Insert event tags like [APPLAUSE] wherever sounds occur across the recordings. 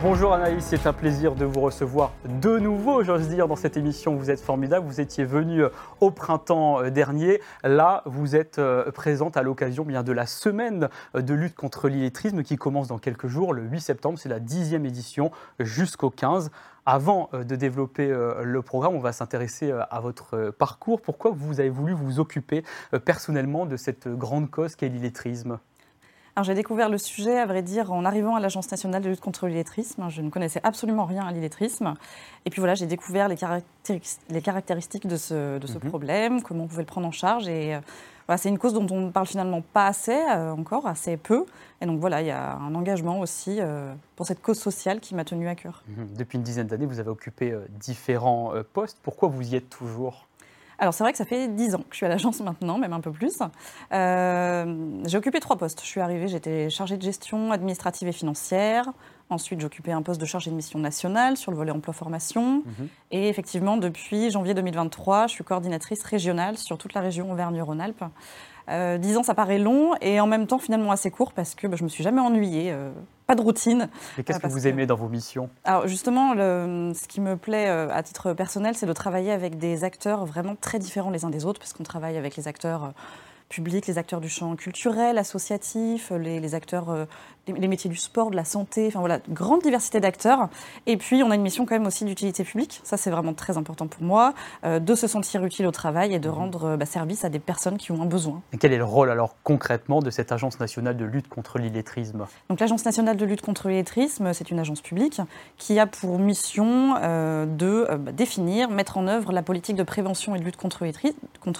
Bonjour Anaïs, c'est un plaisir de vous recevoir de nouveau, j'ose dire, dans cette émission. Vous êtes formidable, vous étiez venu euh, au printemps euh, dernier. Là, vous êtes euh, présente à l'occasion bien de la semaine de lutte contre l'illettrisme qui commence dans quelques jours, le 8 septembre. C'est la dixième édition jusqu'au 15. Avant de développer le programme, on va s'intéresser à votre parcours. Pourquoi vous avez voulu vous occuper personnellement de cette grande cause qu'est l'illettrisme? J'ai découvert le sujet, à vrai dire, en arrivant à l'Agence nationale de lutte contre l'illettrisme. Je ne connaissais absolument rien à l'illettrisme. Et puis voilà, j'ai découvert les, caractéristiques de ce, mhm. problème, comment on pouvait le prendre en charge. Et euh, voilà, c'est une cause dont on ne parle finalement pas assez euh, encore, assez peu. Et donc voilà, il y a un engagement aussi euh, pour cette cause sociale qui m'a tenu à cœur. Mhm. Depuis une dizaine d'années, vous avez occupé différents postes. Pourquoi vous y êtes toujours? Alors c'est vrai que ça fait 10 ans que je suis à l'agence maintenant, même un peu plus. Euh, j'ai occupé trois postes. Je suis arrivée, j'étais chargée de gestion administrative et financière. Ensuite, j'ai occupé un poste de chargée de mission nationale sur le volet emploi-formation. Mhm. Et effectivement, depuis janvier 2023, je suis coordinatrice régionale sur toute la région Auvergne-Rhône-Alpes. Euh, 10 ans, ça paraît long et en même temps finalement assez court parce que bah, je me suis jamais ennuyée. Euh, pas de routine. Et qu'est-ce euh, que vous aimez dans vos missions? Alors justement, le, ce qui me plaît euh, à titre personnel, c'est de travailler avec des acteurs vraiment très différents les uns des autres, parce qu'on travaille avec les acteurs publics, les acteurs du champ culturel, associatif, les, acteurs, euh, les, métiers du sport, de la santé, enfin voilà, grande diversité d'acteurs. Et puis on a une mission quand même aussi d'utilité publique, ça c'est vraiment très important pour moi, euh, de se sentir utile au travail et de mmh. rendre euh, bah, service à des personnes qui ont un besoin. Et quel est le rôle alors concrètement de cette Agence nationale de lutte contre l'illettrisme? Donc l'Agence nationale de lutte contre l'illettrisme, c'est une agence publique qui a pour mission de bah, définir, mettre en œuvre la politique de prévention et de lutte contre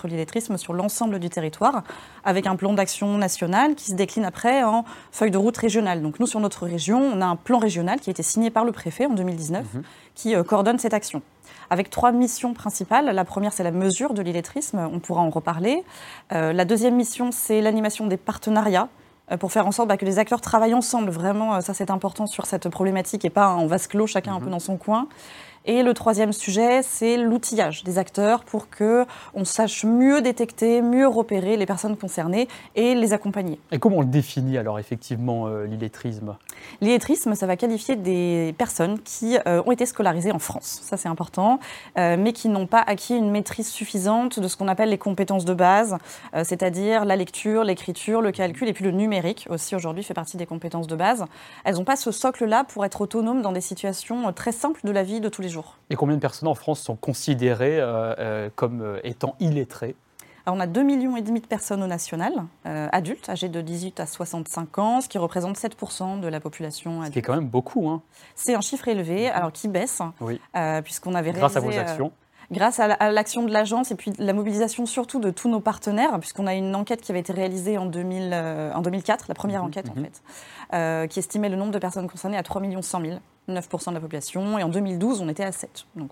l'illettrisme sur l'ensemble du territoire avec un plan d'action national qui se décline après en feuille de route régionale. Donc nous, sur notre région, on a un plan régional qui a été signé par le préfet en 2019 mhm. qui euh, coordonne cette action avec trois missions principales. La première, c'est la mesure de l'illettrisme, on pourra en reparler. Euh, la deuxième mission, c'est l'animation des partenariats euh, pour faire en sorte bah, que les acteurs travaillent ensemble. Vraiment, ça c'est important sur cette problématique et pas en vase clos, chacun un peu mhm. dans son coin. Et le troisième sujet, c'est l'outillage des acteurs pour que on sache mieux détecter, mieux repérer les personnes concernées et les accompagner. Et comment on le définit alors effectivement euh, l'illettrisme? L'illettrisme, ça va qualifier des personnes qui euh, ont été scolarisées en France, ça c'est important, euh, mais qui n'ont pas acquis une maîtrise suffisante de ce qu'on appelle les compétences de base, c'est-à-dire la lecture, l'écriture, le calcul et puis le numérique aussi aujourd'hui fait partie des compétences de base. Elles n'ont pas ce socle-là pour être autonomes dans des situations très simples de la vie de tous les jours. Et combien de personnes en France sont considérées euh, euh, comme euh, étant illettrées? On a 2,5 millions et demi de personnes au national, adultes, âgées de 18 à 65 ans, ce qui représente 7% de la population adulte. C'est quand même beaucoup. Hein. C'est un chiffre élevé, alors qui baisse, oui. puisqu'on avait Grâce à vos actions grâce à l'action de l'agence et puis la mobilisation surtout de tous nos partenaires, puisqu'on a une enquête qui avait été réalisée en, 2000, en 2004, la première mhm, enquête en mhm. fait, qui estimait le nombre de personnes concernées à 3 100 000. 9% de la population, et en 2012, on était à 7. Donc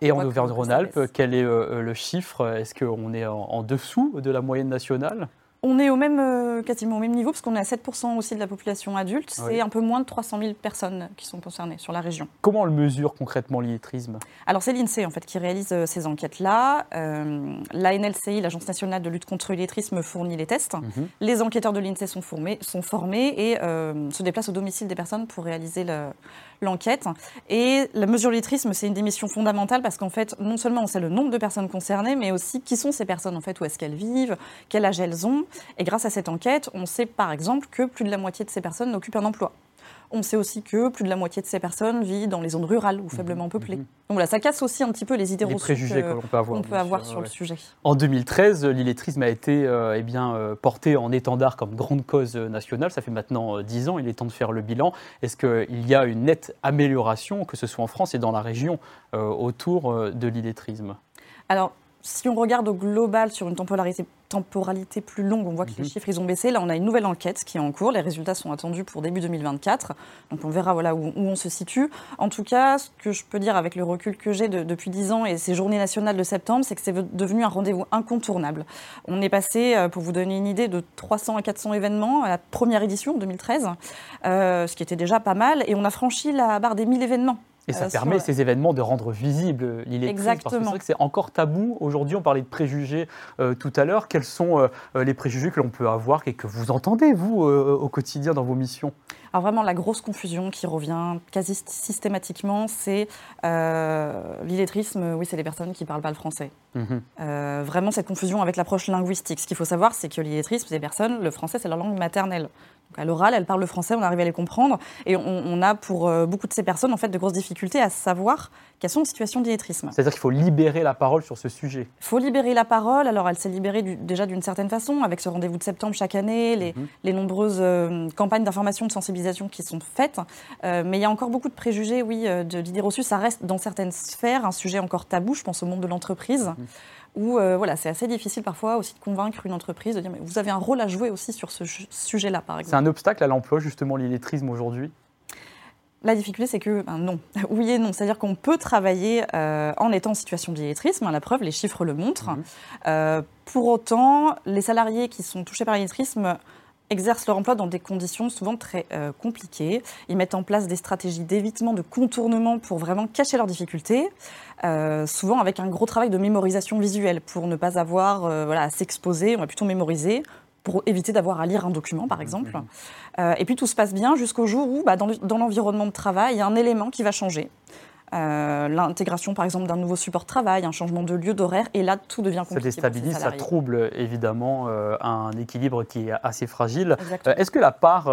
et en Auvergne-Rhône-Alpes, quel est euh, le chiffre? Est-ce qu'on est en, dessous de la moyenne nationale? On est au même, euh, quasiment au même niveau, parce qu'on est à 7% aussi de la population adulte. C'est un peu moins de 300 000 personnes qui sont concernées sur la région. Comment on le mesure concrètement l'illettrisme? Alors c'est l'INSEE en fait qui réalise euh, ces enquêtes-là. Euh, la NLCI, l'Agence nationale de lutte contre l'illettrisme, fournit les tests. Mhm. Les enquêteurs de l'INSEE sont formés, sont formés et se déplacent au domicile des personnes pour réaliser l'enquête. Et la mesure de l'illettrisme, c'est une des missions fondamentales parce qu'en fait, non seulement on sait le nombre de personnes concernées, mais aussi qui sont ces personnes en fait, où est-ce qu'elles vivent, quel âge elles ont. Et grâce à cette enquête, on sait par exemple que plus de la moitié de ces personnes n'occupent un emploi. On sait aussi que plus de la moitié de ces personnes vivent dans les zones rurales ou faiblement mhm. peuplées. Mhm. Donc voilà, ça casse aussi un petit peu les idées les préjugés que l'on peut avoir, peut avoir sur le sujet. En 2013, l'illettrisme a été euh, eh bien, euh, porté en étendard comme grande cause nationale. Ça fait maintenant 10 euh, ans, il est temps de faire le bilan. Est-ce qu'il y a une nette amélioration, que ce soit en France et dans la région, autour de l'illettrisme? Alors, si on regarde au global sur une temporalité, temporalité plus longue. On voit que les Mhm. chiffres, ils ont baissé. Là, on a une nouvelle enquête qui est en cours. Les résultats sont attendus pour début 2024. Donc, on verra voilà, où, où on se situe. En tout cas, ce que je peux dire avec le recul que j'ai de- depuis 10 ans et ces journées nationales de septembre, c'est que c'est devenu un rendez-vous incontournable. On est passé, euh, pour vous donner une idée, de 300 à 400 événements à la première édition en 2013, euh, ce qui était déjà pas mal. Et on a franchi la barre des 1000 événements. Et ça Euh, sur- permet ces événements de rendre visible l'illettrisme. Parce que c'est Exactement. vrai que c'est encore tabou. Aujourd'hui, on parlait de préjugés euh, tout à l'heure. Quels sont euh, les préjugés que l'on peut avoir et que vous entendez, vous, au quotidien dans vos missions? Alors vraiment, la grosse confusion qui revient quasi systématiquement, c'est euh, l'illettrisme. Oui, c'est les personnes qui ne parlent pas le français. Mhm. Euh, vraiment, cette confusion avec l'approche linguistique. Ce qu'il faut savoir, c'est que l'illettrisme, c'est des personnes, le français, c'est leur langue maternelle. Donc à l'oral, elles parlent le français, on arrive à les comprendre. Et on, on a pour euh, beaucoup de ces personnes, en fait, de grosses difficultés à savoir qu'elles sont en situation d'illettrisme. C'est-à-dire qu'il faut libérer la parole sur ce sujet. Il faut libérer la parole. Alors, elle s'est libérée du- déjà d'une certaine façon, avec ce rendez-vous de septembre chaque année, les, Mhm. les nombreuses euh, campagnes d'information, de sensibilisation qui sont faites. Euh, mais il y a encore beaucoup de préjugés, oui, euh, de l'idée reçue. Ça reste, dans certaines sphères, un sujet encore tabou. Je pense au monde de l'entreprise. Où euh, voilà, c'est assez difficile parfois aussi de convaincre une entreprise de dire mais vous avez un rôle à jouer aussi sur ce sujet-là, par C'est exemple. un obstacle à l'emploi, justement, l'illettrisme aujourd'hui? La difficulté, c'est que ben, non, [LAUGHS] oui et non. C'est-à-dire qu'on peut travailler euh, en étant en situation d'illettrisme. hein, la preuve, les chiffres le montrent. Mhm. Euh, pour autant, les salariés qui sont touchés par l'illettrisme exercent leur emploi dans des conditions souvent très euh, compliquées. Ils mettent en place des stratégies d'évitement, de contournement pour vraiment cacher leurs difficultés, euh, souvent avec un gros travail de mémorisation visuelle pour ne pas avoir euh, voilà, à s'exposer, on va plutôt mémoriser pour éviter d'avoir à lire un document, par exemple. Mhm. Et puis tout se passe bien jusqu'au jour où, bah, dans le- dans l'environnement de travail, il y a un élément qui va changer. Euh, L'intégration, par exemple, d'un nouveau support de travail, un changement de lieu d'horaire, et là, tout devient Ça compliqué. ces déstabilise, ça trouble évidemment euh, un équilibre qui est assez fragile. Euh, Est-ce que la part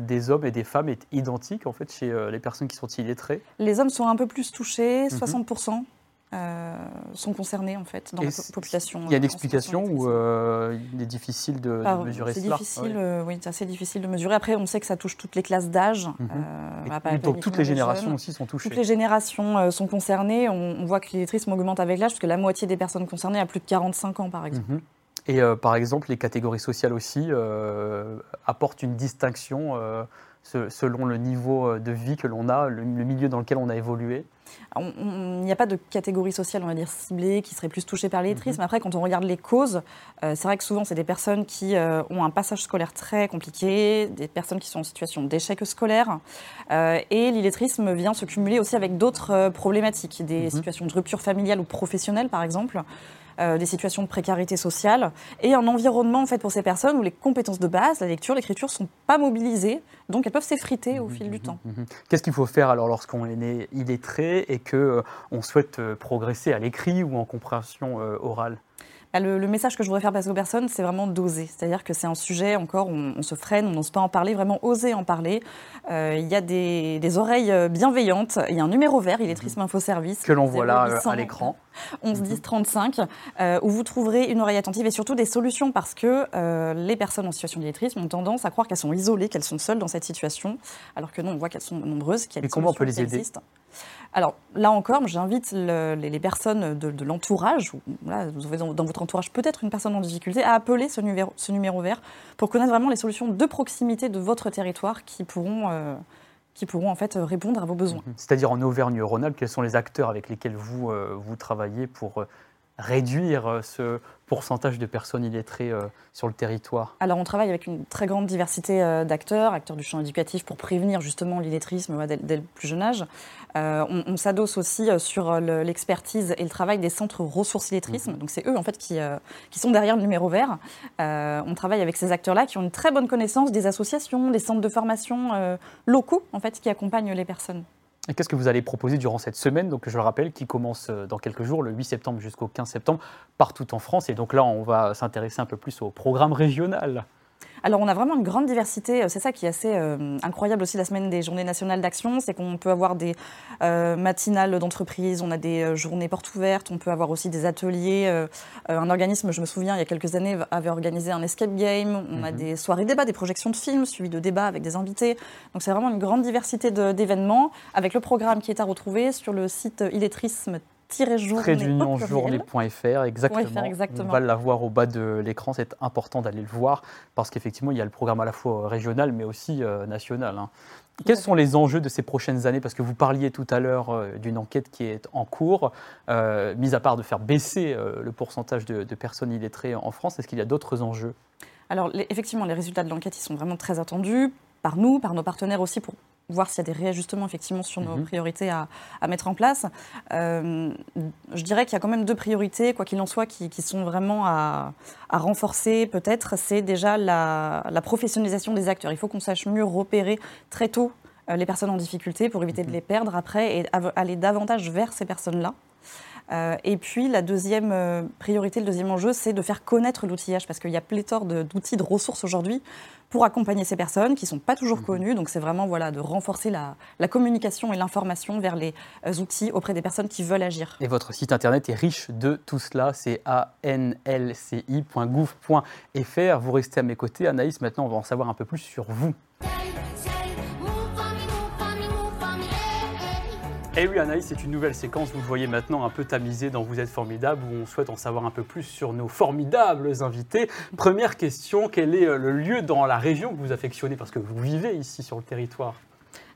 des hommes et des femmes est identique en fait chez les personnes qui sont illettrées? Les hommes sont un peu plus touchés, Mhm. 60% euh, sont concernés, en fait, dans Et la population. Il y a une euh, explication ou euh, il est difficile de, mesurer cela difficile, Ouais. euh, oui, c'est assez difficile de mesurer. Après, on sait que ça touche toutes les classes d'âge. Mhm. euh, donc toutes les générations jeunes. aussi sont touchées. Toutes les générations euh, sont concernées. On, on voit que l'illettrisme augmente avec l'âge, parce que la moitié des personnes concernées a plus de 45 ans, par exemple. Mhm. Et euh, par exemple, les catégories sociales aussi euh, apportent une distinction euh, selon le niveau euh, de vie que l'on a, le, milieu dans lequel on a évolué. Il n'y a pas de catégorie sociale, on va dire, ciblée, qui serait plus touchée par l'illettrisme. Mhm. Après, quand on regarde les causes, euh, c'est vrai que souvent, c'est des personnes qui euh, ont un passage scolaire très compliqué, des personnes qui sont en situation d'échec scolaire. Euh, et l'illettrisme vient se cumuler aussi avec d'autres problématiques, des Mhm. situations de rupture familiale ou professionnelle, par exemple. Euh, des situations de précarité sociale et un environnement en fait pour ces personnes où les compétences de base, la lecture, l'écriture, sont pas mobilisées, donc elles peuvent s'effriter au Mhm, fil du mhm, temps. mhm. Qu'est-ce qu'il faut faire alors lorsqu'on est né illettré et que euh, on souhaite euh, progresser à l'écrit ou en compréhension orale? Le, le message que je voudrais faire passer aux personnes, c'est vraiment d'oser. C'est-à-dire que c'est un sujet, encore, on, on se freine, on n'ose pas en parler, vraiment oser en parler. Euh, Il y a des, des oreilles euh, bienveillantes, il y a un numéro vert, Illettrisme Info Service. que l'on voit là euh, 0800 à l'écran. 11 10 35, euh, où vous trouverez une oreille attentive et surtout des solutions parce que les personnes en situation d'illettrisme ont tendance à croire qu'elles sont isolées, qu'elles sont seules dans cette situation, alors que non, on voit qu'elles sont nombreuses, a Et comment on peut les aider existent. Alors là encore, j'invite le- les, personnes de, l'entourage, ou voilà, vous avez dans, votre entourage peut-être une personne en difficulté, à appeler ce numéro, ce numéro vert pour connaître vraiment les solutions de proximité de votre territoire qui pourront, euh, qui pourront en fait répondre à vos besoins. Mhm. C'est-à-dire en Auvergne-Rhône-Alpes, quels sont les acteurs avec lesquels vous, euh, vous travaillez pour euh, réduire euh, ce pourcentage de personnes illettrées euh, sur le territoire? Alors, on travaille avec une très grande diversité euh, d'acteurs, acteurs du champ éducatif, pour prévenir justement l'illettrisme dès, dès le plus jeune âge. Euh, on on s'adosse aussi sur le- l'expertise et le travail des centres ressources illettrisme. Donc, c'est eux en fait qui, euh, qui sont derrière le numéro vert. Euh, on travaille avec ces acteurs-là qui ont une très bonne connaissance des associations, des centres de formation locaux en fait qui accompagnent les personnes. Et qu'est-ce que vous allez proposer durant cette semaine? Je le rappelle, qui commence euh, dans quelques jours, le 8 septembre jusqu'au 15 septembre, partout en France. Et donc là, on va s'intéresser un peu plus au programme régional. Alors, on a vraiment une grande diversité. C'est ça qui est assez euh, incroyable aussi la semaine des Journées nationales d'action. C'est qu'on peut avoir des euh, matinales d'entreprise, on a des euh, journées portes ouvertes, on peut avoir aussi des ateliers. euh, euh, un organisme, je me souviens, il y a quelques années, avait organisé un escape game. On a Mhm. des soirées débats, des projections de films suivies de débats avec des invités. Donc, c'est vraiment une grande diversité d'événements avec le programme qui est à retrouver sur le site illettrisme Trait-d'union-journée.fr, exactement. exactement. On va la voir au bas de l'écran, c'est important d'aller le voir parce qu'effectivement, il y a le programme à la fois régional mais aussi euh, national. hein. Quels sont les enjeux de ces prochaines années? Parce que vous parliez tout à l'heure euh, d'une enquête qui est en cours, euh, mis à part de faire baisser euh, le pourcentage de, de personnes illettrées en France, est-ce qu'il y a d'autres enjeux? Alors, les- effectivement, les résultats de l'enquête, ils sont vraiment très attendus par nous, par nos partenaires aussi, pour voir s'il y a des réajustements effectivement sur nos Mhm. priorités à, à mettre en place. Euh, je dirais qu'il y a quand même deux priorités, quoi qu'il en soit, qui, qui sont vraiment à, à renforcer peut-être. C'est déjà la, la professionnalisation des acteurs. Il faut qu'on sache mieux repérer très tôt euh, les personnes en difficulté pour éviter de Mhm. les perdre après et aller davantage vers ces personnes-là. Euh, et puis la deuxième euh, priorité, le deuxième enjeu, c'est de faire connaître l'outillage parce qu'il y a pléthore d'outils, de ressources aujourd'hui pour accompagner ces personnes qui ne sont pas toujours Mhm. connues. Donc c'est vraiment voilà, de renforcer la, la communication et l'information vers les euh, outils auprès des personnes qui veulent agir. Et votre site internet est riche de tout cela, c'est anlci.gouv.fr. Vous restez à mes côtés. Anaïs, maintenant on va en savoir un peu plus sur vous. Et oui, Anaïs, c'est une nouvelle séquence, vous le voyez maintenant un peu tamisée dans Vous êtes formidable, où on souhaite en savoir un peu plus sur nos formidables invités. Première question, quel est euh, le lieu dans la région que vous affectionnez? Parce que vous vivez ici sur le territoire.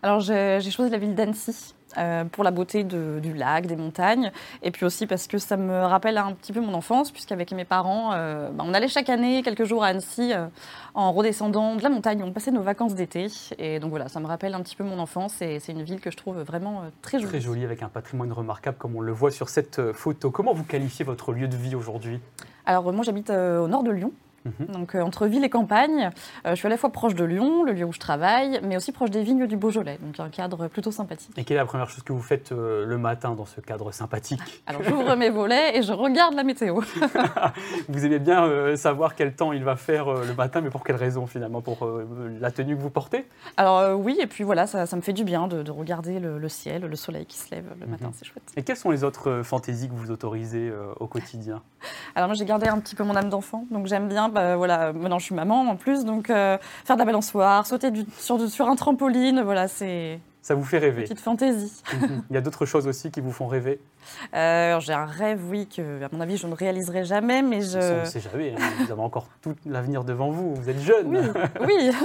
Alors j'ai choisi la ville d'Annecy euh, pour la beauté de- du lac, des montagnes, et puis aussi parce que ça me rappelle un petit peu mon enfance, puisqu'avec mes parents, euh, bah, on allait chaque année quelques jours à Annecy euh, en redescendant de la montagne, on passait nos vacances d'été, et donc voilà, ça me rappelle un petit peu mon enfance, et c'est une ville que je trouve vraiment très jolie. Très joli, avec un patrimoine remarquable comme on le voit sur cette photo. Comment vous qualifiez votre lieu de vie aujourd'hui? Alors moi j'habite au nord de Lyon. Mhm. Donc euh, entre ville et campagne, Euh, je suis à la fois proche de Lyon, le lieu où je travaille, mais aussi proche des vignes du Beaujolais, donc un cadre plutôt sympathique. Et quelle est la première chose que vous faites euh, le matin dans ce cadre sympathique Alors j'ouvre mes volets et je regarde la météo. [LAUGHS] [LAUGHS] Vous aimez bien savoir quel temps il va faire le matin, mais pour quelle raison finalement Pour la tenue que vous portez? Alors oui, et puis voilà, ça, ça me fait du bien de, de regarder le, le ciel, le soleil qui se lève le matin, Mhm. c'est chouette. Et quelles sont les autres fantaisies que vous autorisez au quotidien? Alors moi j'ai gardé un petit peu mon âme d'enfant, donc j'aime bien, bah, voilà, maintenant je suis maman en plus, donc euh, faire de la balançoire, sauter du- sur, un trampoline, voilà, c'est Ça vous fait une rêver petite fantaisie. Mhm. Il y a d'autres choses aussi qui vous font rêver? Euh, j'ai un rêve, oui, que à mon avis je ne réaliserai jamais, mais Ça, On ne je... sait jamais, hein. vous avez encore tout l'avenir devant vous, vous êtes jeune. Oui, oui. [LAUGHS]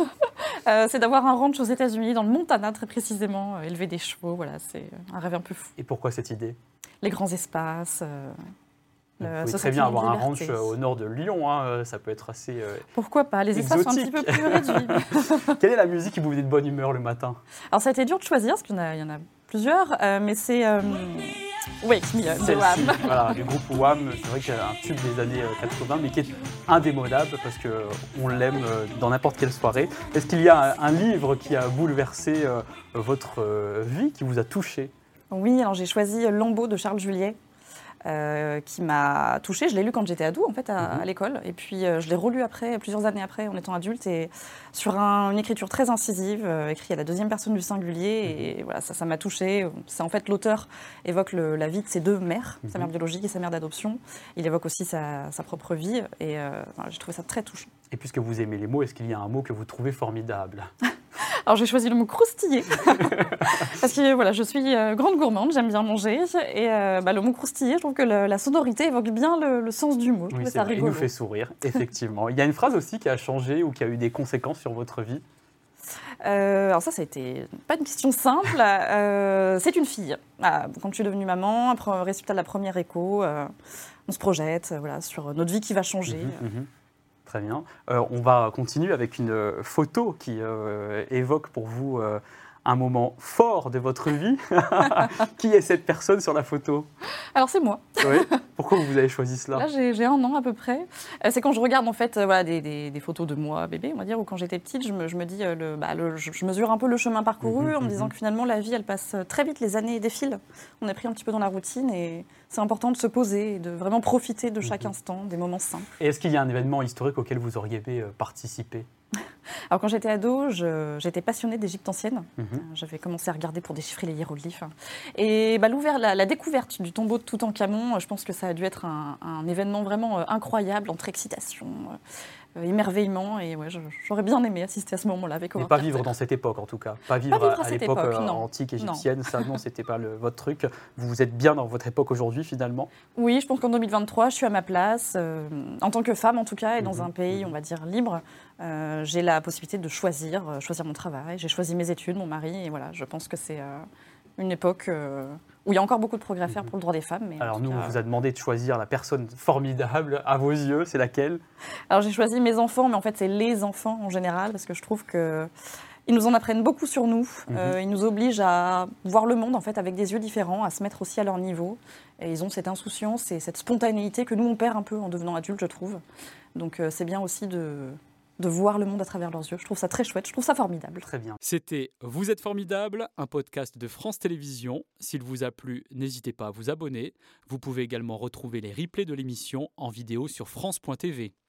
Euh, c'est d'avoir un ranch aux États-Unis, dans le Montana très précisément, élever des chevaux, voilà, c'est un rêve un peu fou. Et pourquoi cette idée? Les grands espaces. euh, Vous le- pouvez ce très bien avoir un ranch euh, au nord de Lyon, hein, euh, ça peut être assez... euh, Pourquoi pas Les espaces sont un petit peu plus réduits. [LAUGHS] [LAUGHS] Quelle est la musique qui vous met de bonne humeur le matin? Alors, ça a été dur de choisir, parce qu'il y en a, il y en a plusieurs, euh, mais c'est. euh, Wake Me Up de Celle-ci, Wham. [LAUGHS] voilà, du groupe Wham, c'est vrai qu'il y a un tube des années euh, 80, mais qui est indémodable parce qu'on l'aime euh, dans n'importe quelle soirée. Est-ce qu'il y a un, livre qui a bouleversé euh, votre euh, vie, qui vous a touché? Oui, alors j'ai choisi Lambeau de Charles Juliet. Euh, qui m'a touchée. Je l'ai lu quand j'étais ado, en fait, à, Mhm. à l'école. Et puis, euh, je l'ai relu après, plusieurs années après, en étant adulte, et sur un- une écriture très incisive, euh, écrit à la deuxième personne du singulier. Et voilà, ça, ça m'a touchée. C'est en fait, l'auteur évoque le- la vie de ses deux mères, sa mère Mhm. biologique et sa mère d'adoption. Il évoque aussi sa, sa propre vie. Et euh, j'ai trouvé ça très touchant. Et puisque vous aimez les mots, est-ce qu'il y a un mot que vous trouvez formidable? [LAUGHS] [LAUGHS] Alors j'ai choisi le mot croustiller [LAUGHS] parce que voilà, je suis euh, grande gourmande, j'aime bien manger et euh, bah, le mot croustiller, je trouve que le- la sonorité évoque bien le, le sens du mot. Oui, ça vrai, il nous fait sourire, [LAUGHS] effectivement. Il y a une phrase aussi qui a changé ou qui a eu des conséquences sur votre vie? Euh, alors ça, ça a été pas une question simple. Euh, c'est une fille. Ah, quand je suis devenue maman, après, résultat de la première écho, on se projette, voilà, sur notre vie qui va changer. Mhm, mhm. Très bien. Euh, on va continuer avec une euh, photo qui euh, évoque pour vous euh, un moment fort de votre vie. [LAUGHS] qui est cette personne sur la photo? Alors c'est moi. Oui. Pourquoi vous avez choisi cela? Là, j'ai un an à peu près. C'est quand je regarde en fait voilà, des, des- des photos de moi bébé, on va dire, ou quand j'étais petite, je me, je me dis, le, bah, le- je, mesure un peu le chemin parcouru Mhm, en me disant mhm. que finalement la vie, elle passe très vite, les années défilent. On est pris un petit peu dans la routine et c'est important de se poser et de vraiment profiter de chaque Mhm. instant, des moments simples. Et est-ce qu'il y a un événement historique auquel vous auriez aimé euh, participer? [LAUGHS] Alors quand j'étais ado, j'étais passionnée d'Égypte ancienne. Mhm. Euh, J'avais commencé à regarder pour déchiffrer les hiéroglyphes. Et bah, la, la découverte du tombeau de Toutankhamon, euh, je pense que ça a dû être un, un événement vraiment incroyable, entre excitation, émerveillement. Et ouais, j'aurais bien aimé assister à ce moment-là avec Mais pas vivre dans cette époque, en tout cas. Pas vivre, à, l'époque antique égyptienne. Ça, non, c'était pas le, votre truc. Vous vous êtes bien dans votre époque aujourd'hui, finalement Oui, je pense qu'en 2023, je suis à ma place. en tant que femme, en tout cas, et dans mhm. un pays, mhm. on va dire, libre. j'ai la possibilité de choisir, choisir mon travail. J'ai choisi mes études, mon mari. Et voilà, je pense que c'est une époque euh, où il y a encore beaucoup de progrès à faire pour le droit des femmes. Alors nous, on vous a demandé de choisir la personne formidable à vos yeux, c'est laquelle? Alors j'ai choisi mes enfants, mais en fait c'est les enfants en général, parce que je trouve que ils nous en apprennent beaucoup sur nous. Mhm. Euh, ils nous obligent à voir le monde en fait avec des yeux différents, à se mettre aussi à leur niveau. Et ils ont cette insouciance et cette spontanéité que nous on perd un peu en devenant adultes, je trouve. Donc euh, c'est bien aussi de de voir le monde à travers leurs yeux. Je trouve ça très chouette, je trouve ça formidable. Très bien. C'était Vous êtes formidable, un podcast de France Télévisions. S'il vous a plu, n'hésitez pas à vous abonner. Vous pouvez également retrouver les replays de l'émission en vidéo sur France.tv.